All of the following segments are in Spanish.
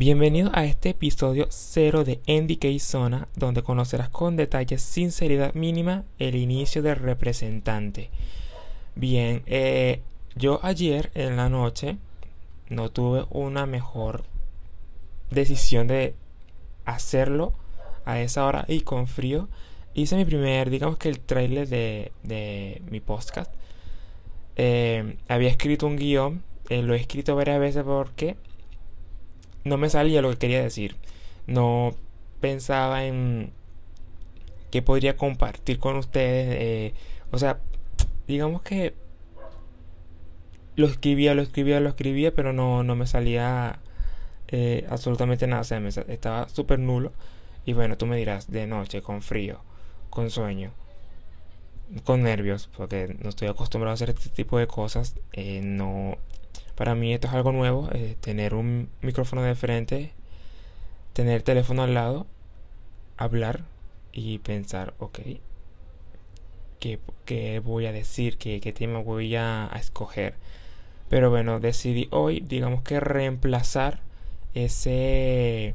Bienvenido a este episodio cero de NDK Zona, donde conocerás con detalles sinceridad mínima el inicio del representante. Bien, eh, yo ayer en la noche no tuve una mejor decisión de hacerlo a esa hora y con frío. Hice mi primer, digamos que el trailer de, de mi podcast. Eh, había escrito un guion, eh, lo he escrito varias veces porque no me salía lo que quería decir. No pensaba en qué podría compartir con ustedes. Eh, o sea, digamos que lo escribía, lo escribía, lo escribía, pero no, no me salía eh, absolutamente nada. O sea, estaba súper nulo. Y bueno, tú me dirás, de noche, con frío, con sueño, con nervios, porque no estoy acostumbrado a hacer este tipo de cosas. Eh, no para mí esto es algo nuevo, eh, tener un micrófono de frente, tener el teléfono al lado, hablar y pensar, ok, ¿qué, voy a decir? ¿Qué, ¿Qué, tema voy a, escoger? Pero bueno, decidí hoy, digamos que reemplazar ese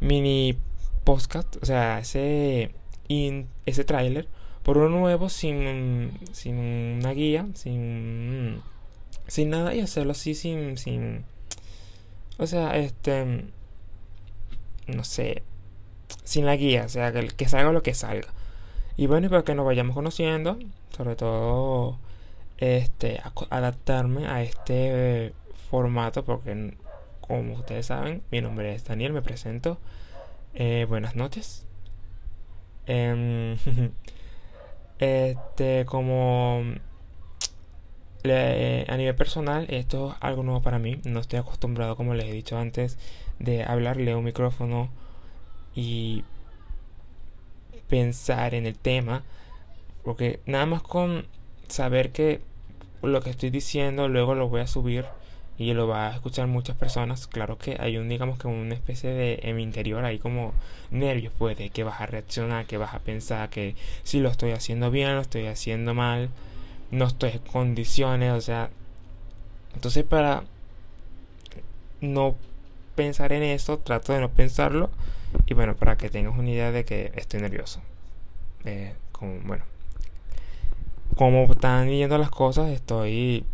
mini podcast, o sea, ese, ese tráiler por uno nuevo sin, sin una guía, sin sin nada y hacerlo así sin, sin, o sea, este, no sé, sin la guía, o sea, que, que salga lo que salga. Y bueno, y para que nos vayamos conociendo, sobre todo, este, adaptarme a este formato, porque como ustedes saben, mi nombre es Daniel, me presento. Eh, buenas noches. Em, este, como a nivel personal, esto es algo nuevo para mí. No estoy acostumbrado, como les he dicho antes, de hablarle a un micrófono y pensar en el tema. Porque nada más con saber que lo que estoy diciendo luego lo voy a subir y lo va a escuchar muchas personas. Claro que hay un, digamos que una especie de en mi interior hay como nervios, pues, de que vas a reaccionar, que vas a pensar que si lo estoy haciendo bien, lo estoy haciendo mal no estoy condiciones, o sea, entonces para no pensar en eso, trato de no pensarlo y bueno, para que tengas una idea de que estoy nervioso. Eh, como, bueno, como están yendo las cosas, estoy,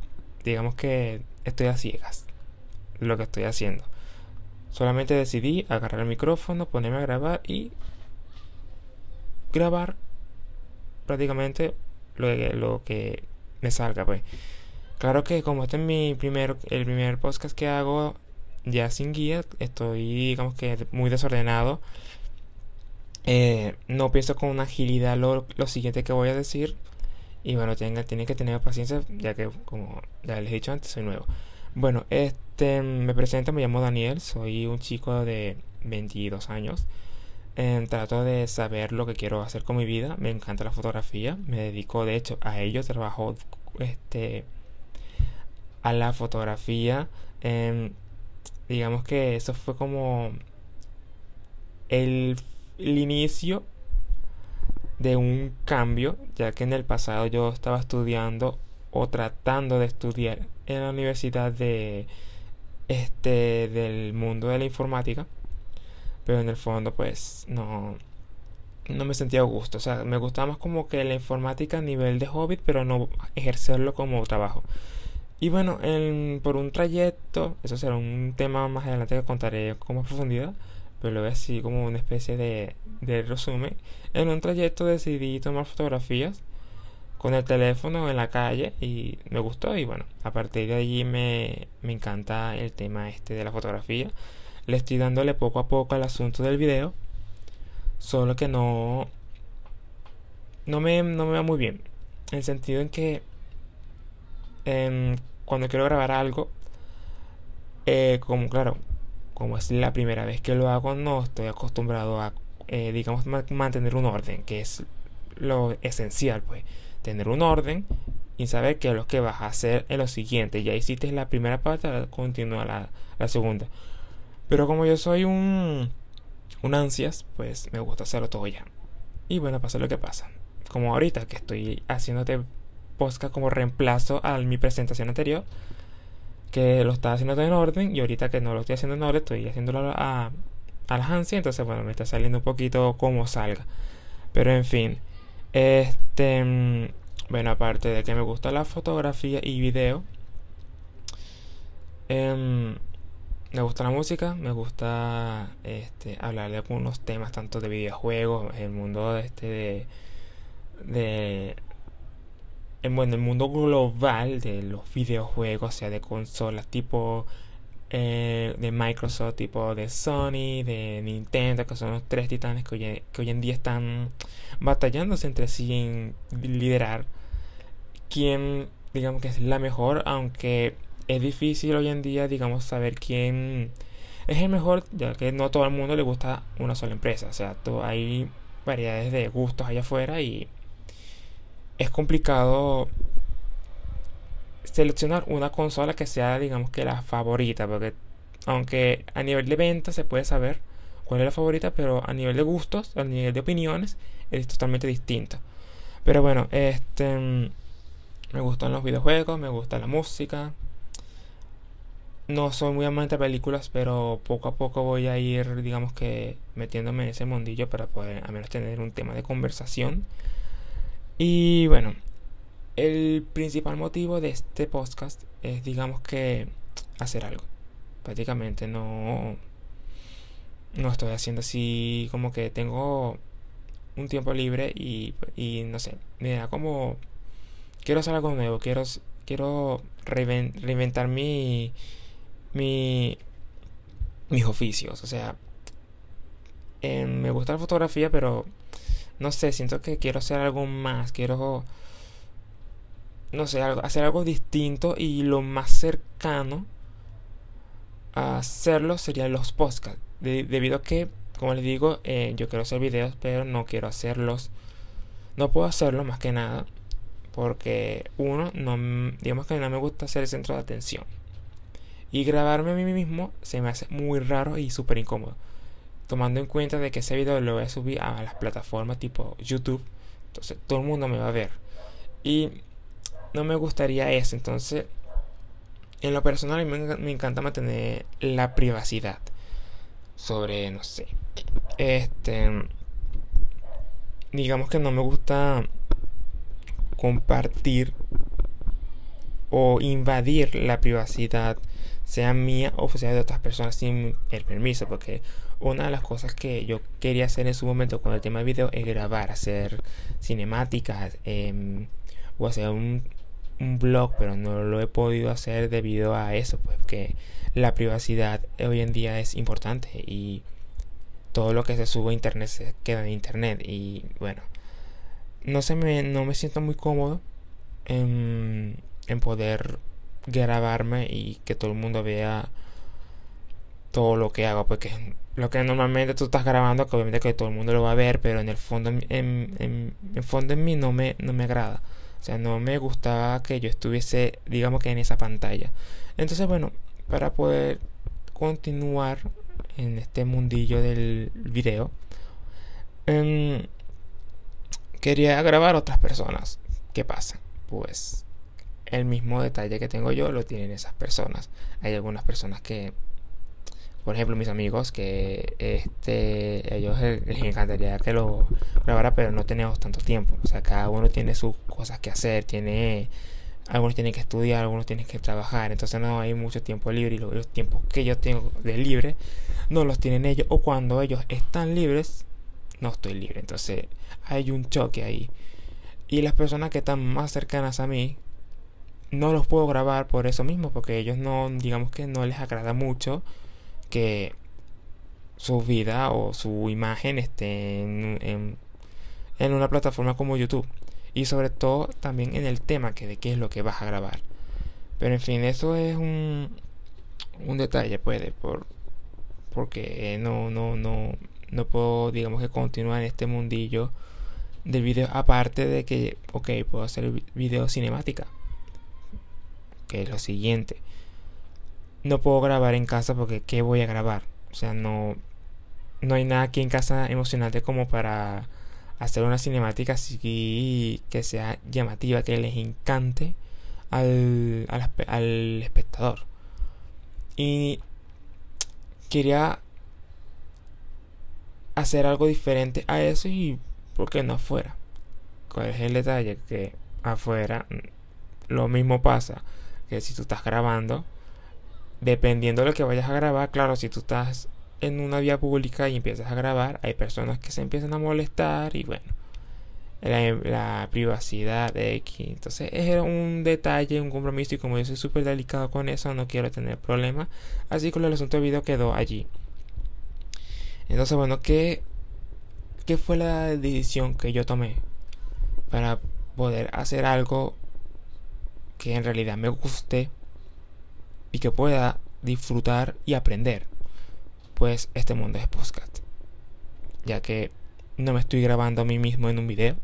digamos que estoy a ciegas lo que estoy haciendo. Solamente decidí agarrar el micrófono, ponerme a grabar y grabar prácticamente lo que, lo que me salga, pues. Claro que como este es mi primer, el primer podcast que hago ya sin guía, estoy digamos que muy desordenado. Eh, no pienso con agilidad lo, lo, siguiente que voy a decir. Y bueno, tenga, tiene que tener paciencia, ya que como ya les he dicho antes, soy nuevo. Bueno, este me presento, me llamo Daniel, soy un chico de 22 años. Em, trato de saber lo que quiero hacer con mi vida. Me encanta la fotografía. Me dedico, de hecho, a ello. Trabajo este, a la fotografía. Em, digamos que eso fue como el, inicio de un cambio, ya que en el pasado yo estaba estudiando o tratando de estudiar en la universidad de este del mundo de la informática pero en el fondo pues no no me sentía a gusto, o sea, me gustaba más como que la informática a nivel de hobby, pero no ejercerlo como trabajo. Y bueno, por un trayecto, eso será un tema más adelante que contaré con más profundidad, pero lo veo así como una especie de, de resumen. En un trayecto decidí tomar fotografías con el teléfono en la calle y me gustó y bueno, a partir de allí me, me encanta el tema este de la fotografía le estoy dándole poco a poco al asunto del video. Solo que no. No me, no me va muy bien. En el sentido en que. Em, cuando quiero grabar algo. Eh, como claro. Como es la primera vez que lo hago, no estoy acostumbrado a. Eh, digamos, mantener un orden. Que es lo esencial, pues. Tener un orden y saber qué es lo que vas a hacer en lo siguiente. Ya hiciste la primera parte, continúa la, la segunda. Pero como yo soy un, un ansias, pues me gusta hacerlo todo ya. Y bueno, pasa lo que pasa. Como ahorita que estoy haciéndote podcast como reemplazo a mi presentación anterior, que lo estaba haciendo todo en orden y ahorita que no lo estoy haciendo en orden estoy haciéndolo a, a la ansia, entonces bueno, me está saliendo un poquito como salga. Pero en fin, este, bueno, aparte de que me gusta la fotografía y video, em, me gusta la música, me gusta este, hablar de algunos temas, tanto de videojuegos, el mundo este de, de bueno, el mundo global de los videojuegos, o sea, de consolas tipo eh, de Microsoft, tipo de Sony, de Nintendo, que son los tres titanes que hoy, que hoy en día están batallándose entre sí en liderar quién, digamos que es la mejor, aunque es difícil hoy en día, digamos, saber quién es el mejor, ya que no todo el mundo le gusta una sola empresa, o sea, hay variedades de gustos allá afuera y es complicado seleccionar una consola que sea, digamos que la favorita, porque aunque a nivel de venta se puede saber cuál es la favorita, pero a nivel de gustos, a nivel de opiniones, es totalmente distinto. Pero bueno, este me gustan los videojuegos, me gusta la música. No soy muy amante de películas, pero poco a poco voy a ir, digamos que, metiéndome en ese mundillo para poder al menos tener un tema de conversación y bueno, el principal motivo de este podcast es, digamos que, hacer algo. Prácticamente no, no estoy haciendo así como que tengo un tiempo libre y, y no sé, me da como, quiero hacer algo nuevo, quiero, quiero reinventar mi, mi, mis oficios. O sea, eh, me gusta la fotografía, pero no sé, siento que quiero hacer algo más, quiero, no sé, hacer algo distinto y lo más cercano a hacerlo serían los podcasts. debido a que, como les digo, eh, yo quiero hacer videos, pero no quiero hacerlos, no puedo hacerlo más que nada, porque uno, no, digamos que no me gusta ser el centro de atención. Y grabarme a mí mismo se me hace muy raro y súper incómodo tomando en cuenta de que ese video lo voy a subir a las plataformas tipo YouTube, entonces todo el mundo me va a ver. Y no me gustaría eso, entonces en lo personal me, me encanta mantener la privacidad sobre, no sé, este, digamos que no me gusta compartir o invadir la privacidad sea mía o sea de otras personas sin el permiso porque una de las cosas que yo quería hacer en su momento con el tema de video es grabar, hacer cinemáticas em, o hacer un, un, blog, pero no lo he podido hacer debido a eso, pues que la privacidad hoy en día es importante y todo lo que se sube a internet se queda en internet y bueno, no se me, no me siento muy cómodo en, en poder grabarme y que todo el mundo vea todo lo que hago, porque lo que normalmente tú estás grabando, que obviamente que todo el mundo lo va a ver, pero en el fondo, en, en, fondo en mí no me, no me agrada. O sea, no me gustaba que yo estuviese, digamos que en esa pantalla. Entonces, bueno, para poder continuar en este mundillo del video, em, quería grabar otras personas. ¿Qué pasa? Pues el mismo detalle que tengo yo lo tienen esas personas. Hay algunas personas que por ejemplo, mis amigos que este ellos les encantaría que lo grabara, pero no tenemos tanto tiempo. O sea, cada uno tiene sus cosas que hacer, tiene algunos tienen que estudiar, algunos tienen que trabajar, entonces no hay mucho tiempo libre y los, tiempos que yo tengo de libre no los tienen ellos o cuando ellos están libres no estoy libre. Entonces hay un choque ahí. Y las personas que están más cercanas a mí no los puedo grabar por eso mismo, porque ellos no, digamos que no les agrada mucho que su vida o su imagen esté en, en, una plataforma como YouTube. Y sobre todo también en el tema que de qué es lo que vas a grabar. Pero en fin, eso es un, un detalle, puede, por, porque no, no, no, no puedo, digamos que continuar en este mundillo del video. Aparte de que, ok, puedo hacer video cinemática. Que es lo siguiente no puedo grabar en casa porque ¿qué voy a grabar? O sea, no, no hay nada aquí en casa emocionante como para hacer una cinemática así que sea llamativa, que les encante al, al, espectador. Y quería hacer algo diferente a eso y por qué no afuera. ¿Cuál es el detalle? Que afuera mm, lo mismo pasa que si tú estás grabando, dependiendo de lo que vayas a grabar, claro, si tú estás en una vía pública y empiezas a grabar, hay personas que se empiezan a molestar y bueno, la, privacidad de X. Entonces es un detalle, un compromiso y como yo soy súper delicado con eso, no quiero tener problemas. Así que el asunto del video quedó allí. Entonces bueno, ¿qué, ¿qué fue la decisión que yo tomé para poder hacer algo que en realidad me guste y que pueda disfrutar y aprender? Pues este mundo es podcast. Ya que no me estoy grabando a mí mismo en un video,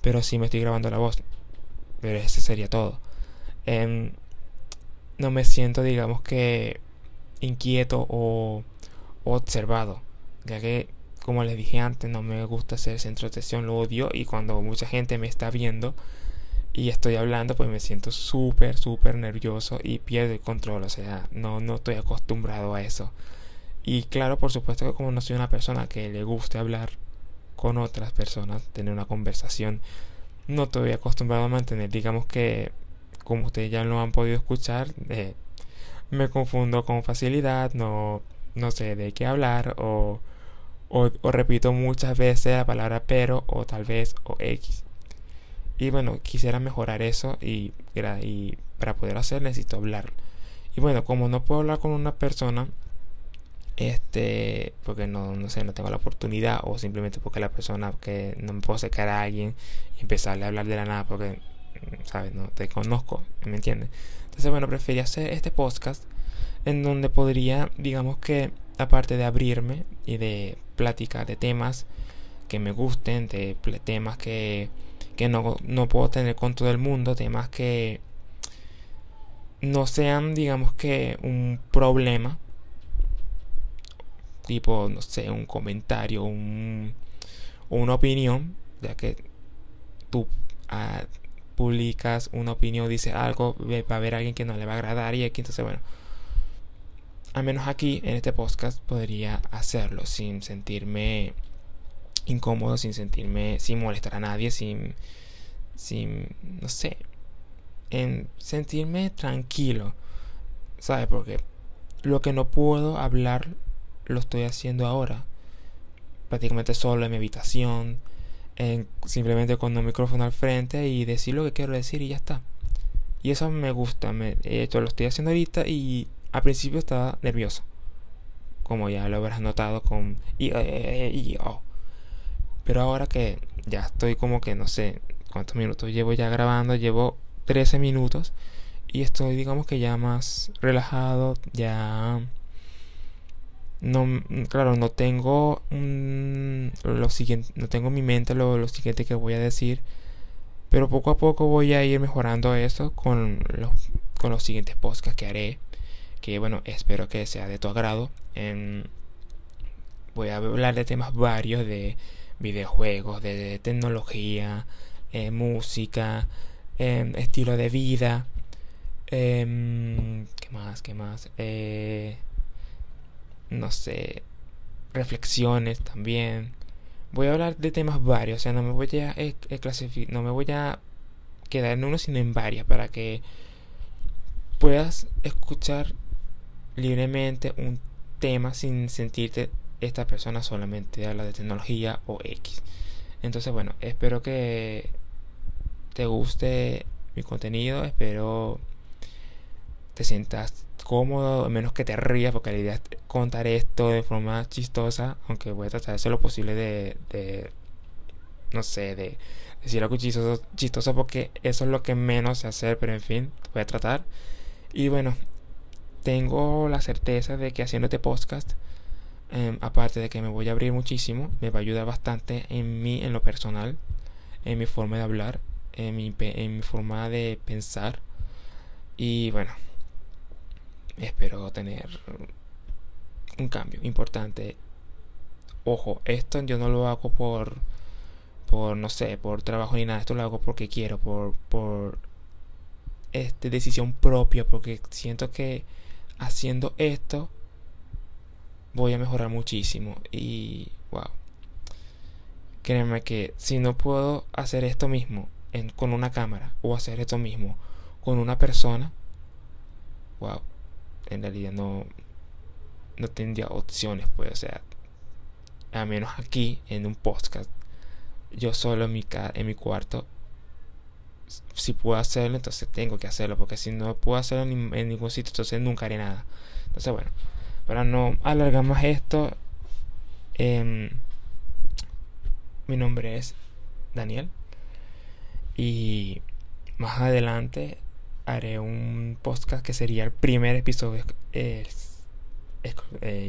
pero sí me estoy grabando la voz. Pero ese sería todo. Em, no me siento, digamos que, inquieto o, observado, ya que, como les dije antes, no me gusta ser centro de atención, lo odio y cuando mucha gente me está viendo y estoy hablando, pues me siento súper, súper nervioso y pierdo el control, o sea, no, no estoy acostumbrado a eso. Y claro, por supuesto que como no soy una persona que le guste hablar con otras personas, tener una conversación, no estoy acostumbrado a mantener, digamos que, como ustedes ya lo han podido escuchar, eh, me confundo con facilidad, no, no sé de qué hablar o, o, repito muchas veces la palabra pero o tal vez o X. Y bueno, quisiera mejorar eso y, para poder hacer necesito hablar. Y bueno, como no puedo hablar con una persona, este porque no, no sé no tengo la oportunidad o simplemente porque la persona que no me puedo acercar a alguien y empezarle a hablar de la nada porque mm, sabes no te conozco me entiendes entonces bueno preferí hacer este podcast en donde podría digamos que aparte de abrirme y de platicar de temas que me gusten de temas que que no, no puedo tener con todo el mundo temas que no sean digamos que un problema. Tipo, no sé, un comentario, un, una opinión, ya que tú ah, publicas una opinión, dices algo, va a haber alguien que no le va a agradar y aquí, entonces, bueno, al menos aquí en este podcast podría hacerlo sin sentirme incómodo, sin sentirme, sin molestar a nadie, sin, sin, no sé, en sentirme tranquilo, ¿sabes? Porque lo que no puedo hablar lo estoy haciendo ahora. Prácticamente solo en mi habitación, en, simplemente con un micrófono al frente y decir lo que quiero decir y ya está. Y eso me gusta, me, esto lo estoy haciendo ahorita y al principio estaba nervioso. Como ya lo habrás notado con... Y, eh, eh, y, oh. Pero ahora que ya estoy como que no sé cuántos minutos llevo ya grabando, llevo 13 minutos y estoy digamos que ya más relajado, ya no claro no tengo lo siguiente no tengo en mi mente lo, lo, siguiente que voy a decir pero poco a poco voy a ir mejorando eso con los con los siguientes podcasts que haré que bueno espero que sea de tu agrado. Voy a hablar de temas varios de videojuegos de tecnología eh, música em, estilo de vida em, qué más qué más eh, no sé, reflexiones también. Voy a hablar de temas varios, o sea, no me voy a eh, eh, no me voy a quedar en uno, sino en varias, para que puedas escuchar libremente un tema sin sentirte esta persona solamente habla de tecnología o X. Entonces, bueno, espero que te guste mi contenido, espero te sientas cómodo, menos que te rías, porque la idea es contar esto de forma chistosa, aunque voy a tratar de hacer lo posible de, de no sé, de decir algo chistoso, chistoso, porque eso es lo que menos sé hacer, pero en fin, voy a tratar. Y bueno, tengo la certeza de que haciendo este podcast, em, aparte de que me voy a abrir muchísimo, me va a ayudar bastante en mí, en lo personal, en mi forma de hablar, en mi, forma de pensar. Y bueno, espero tener un cambio importante. Ojo, esto yo no lo hago por, por no sé, por trabajo ni nada. Esto lo hago porque quiero, por, por este, decisión propia, porque siento que haciendo esto voy a mejorar muchísimo y wow. Créeme que si no puedo hacer esto mismo con una cámara o hacer esto mismo con una persona, wow, en realidad no, no tendría opciones, pues, o sea, a menos aquí en un podcast, yo solo en mi, en mi cuarto, si puedo hacerlo, entonces tengo que hacerlo, porque si no puedo hacerlo en, ningún sitio, entonces nunca haré nada. Entonces, bueno, para no alargar más esto, em, mi nombre es Daniel y más adelante haré un podcast que sería el primer episodio eh,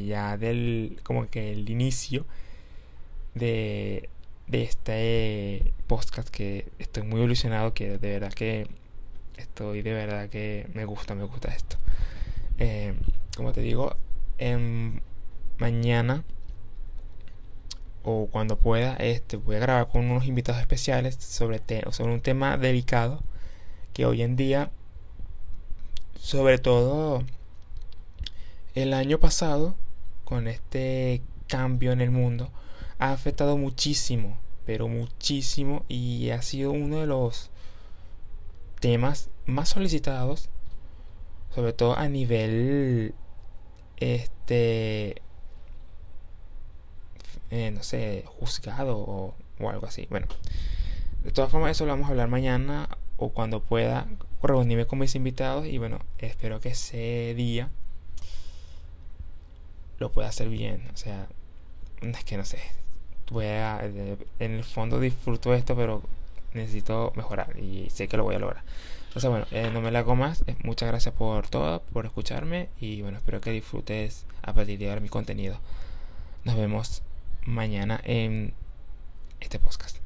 ya del como que el inicio de, de este podcast que estoy muy ilusionado que de verdad que estoy de verdad que me gusta me gusta esto. Eh, como te digo mañana o cuando pueda este voy a grabar con unos invitados especiales sobre, sobre un tema delicado que hoy en día sobre todo el año pasado con este cambio en el mundo ha afectado muchísimo pero muchísimo y ha sido uno de los temas más solicitados sobre todo a nivel este eh, no sé, juzgado o, algo así. Bueno, de todas formas, eso lo vamos a hablar mañana o cuando pueda reunirme con mis invitados. Y bueno, espero que ese día lo pueda hacer bien. O sea, es que no sé. Voy a, en el fondo disfruto esto, pero necesito mejorar y sé que lo voy a lograr. Entonces, bueno, eh, no me la hago más. Eh, muchas gracias por todo, por escucharme y bueno, espero que disfrutes a partir de ahora mi contenido. Nos vemos mañana en este podcast.